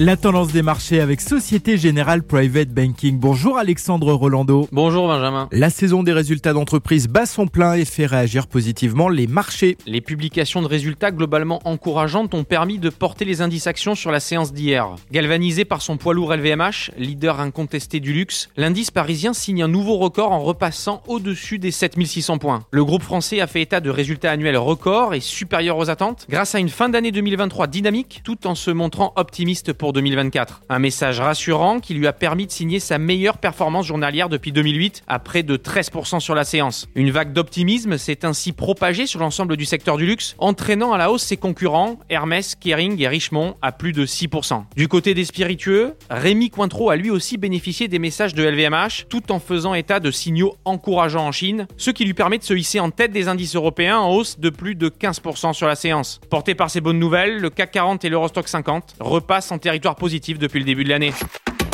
La tendance des marchés avec Société Générale Private Banking. Bonjour Alexandre Rolando. Bonjour Benjamin. La saison des résultats d'entreprise bat son plein et fait réagir positivement les marchés. Les publications de résultats globalement encourageantes ont permis de porter les indices actions sur la séance d'hier. Galvanisé par son poids lourd LVMH, leader incontesté du luxe, l'indice parisien signe un nouveau record en repassant au-dessus des 7600 points. Le groupe français a fait état de résultats annuels records et supérieurs aux attentes grâce à une fin d'année 2023 dynamique tout en se montrant optimiste pour 2024. Un message rassurant qui lui a permis de signer sa meilleure performance journalière depuis 2008 à près de 13% sur la séance. Une vague d'optimisme s'est ainsi propagée sur l'ensemble du secteur du luxe, entraînant à la hausse ses concurrents Hermès, Kering et Richemont à plus de 6%. Du côté des spiritueux, Rémi Cointreau a lui aussi bénéficié des messages de LVMH tout en faisant état de signaux encourageants en Chine, ce qui lui permet de se hisser en tête des indices européens en hausse de plus de 15% sur la séance. Porté par ces bonnes nouvelles, le CAC 40 et l'Eurostock 50 repassent en positif depuis le début de l'année.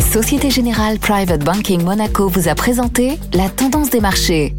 Société Générale Private Banking Monaco vous a présenté la tendance des marchés.